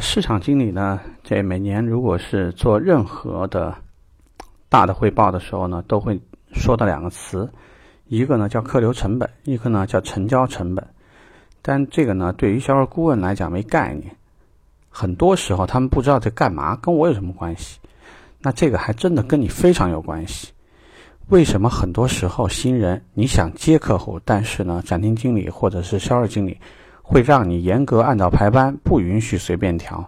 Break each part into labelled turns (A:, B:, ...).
A: 市场经理呢，这每年如果是做任何的大的汇报的时候呢，都会说的两个词，一个呢叫客流成本，一个呢叫成交成本。但这个呢，对于销售顾问来讲没概念，很多时候他们不知道这干嘛，跟我有什么关系？那这个还真的跟你非常有关系。为什么很多时候新人你想接客户，但是呢，展厅经理或者是销售经理？会让你严格按照排班，不允许随便调。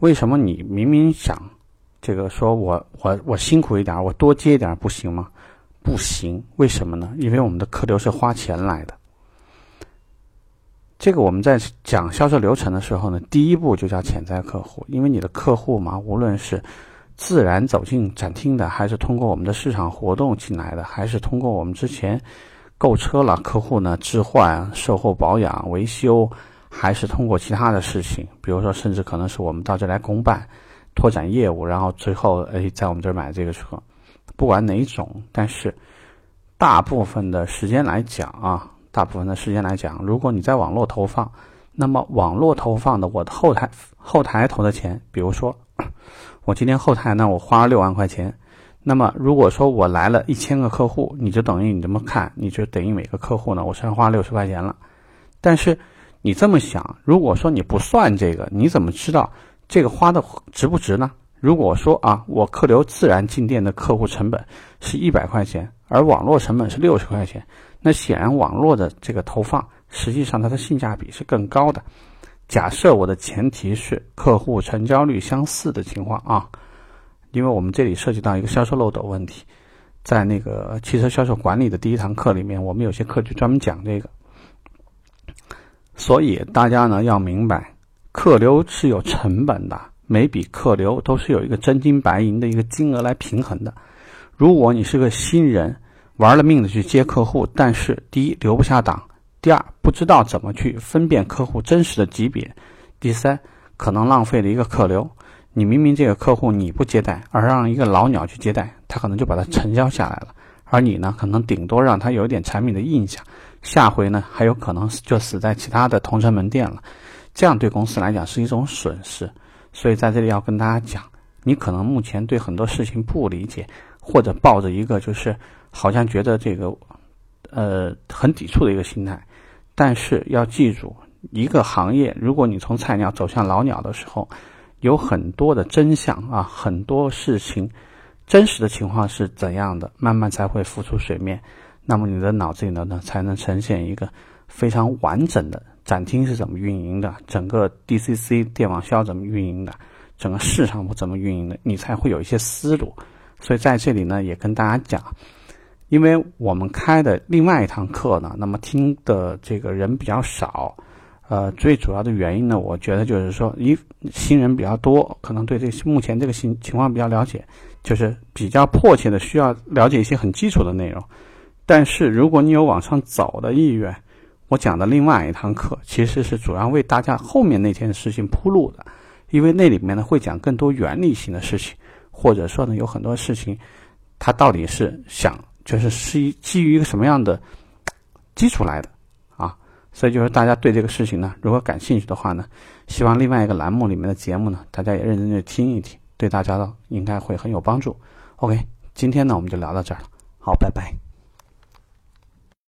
A: 为什么你明明想这个说我我我辛苦一点，我多接一点不行吗？不行，为什么呢？因为我们的客流是花钱来的。这个我们在讲销售流程的时候呢，第一步就叫潜在客户，因为你的客户嘛，无论是自然走进展厅的，还是通过我们的市场活动进来的，还是通过我们之前。购车了，客户呢置换、售后保养、维修，还是通过其他的事情，比如说，甚至可能是我们到这来公办、拓展业务，然后最后哎在我们这儿买这个车，不管哪种，但是大部分的时间来讲啊，大部分的时间来讲，如果你在网络投放，那么网络投放的我的后台后台投的钱，比如说 我今天后台呢，我花了六万块钱。那么，如果说我来了一千个客户，你就等于你这么看，你就等于每个客户呢，我身上花六十块钱了。但是你这么想，如果说你不算这个，你怎么知道这个花的值不值呢？如果说啊，我客流自然进店的客户成本是一百块钱，而网络成本是六十块钱，那显然网络的这个投放实际上它的性价比是更高的。假设我的前提是客户成交率相似的情况啊。因为我们这里涉及到一个销售漏斗问题，在那个汽车销售管理的第一堂课里面，我们有些课就专门讲这个。所以大家呢要明白，客流是有成本的，每笔客流都是有一个真金白银的一个金额来平衡的。如果你是个新人，玩了命的去接客户，但是第一留不下档，第二不知道怎么去分辨客户真实的级别，第三可能浪费了一个客流。你明明这个客户你不接待，而让一个老鸟去接待，他可能就把它成交下来了。而你呢，可能顶多让他有一点产品的印象，下回呢还有可能就死在其他的同城门店了。这样对公司来讲是一种损失。所以在这里要跟大家讲，你可能目前对很多事情不理解，或者抱着一个就是好像觉得这个呃很抵触的一个心态。但是要记住，一个行业如果你从菜鸟走向老鸟的时候，有很多的真相啊，很多事情，真实的情况是怎样的，慢慢才会浮出水面。那么你的脑子里呢，才能呈现一个非常完整的展厅是怎么运营的，整个 DCC 电网需要怎么运营的，整个市场部怎么运营的，你才会有一些思路。所以在这里呢，也跟大家讲，因为我们开的另外一堂课呢，那么听的这个人比较少。呃，最主要的原因呢，我觉得就是说，一新人比较多，可能对这目前这个情情况比较了解，就是比较迫切的需要了解一些很基础的内容。但是如果你有往上走的意愿，我讲的另外一堂课其实是主要为大家后面那天的事情铺路的，因为那里面呢会讲更多原理性的事情，或者说呢有很多事情，它到底是想就是是基于一个什么样的基础来的。所以就是大家对这个事情呢，如果感兴趣的话呢，希望另外一个栏目里面的节目呢，大家也认真的听一听，对大家呢应该会很有帮助。OK，今天呢我们就聊到这儿了，好，拜拜。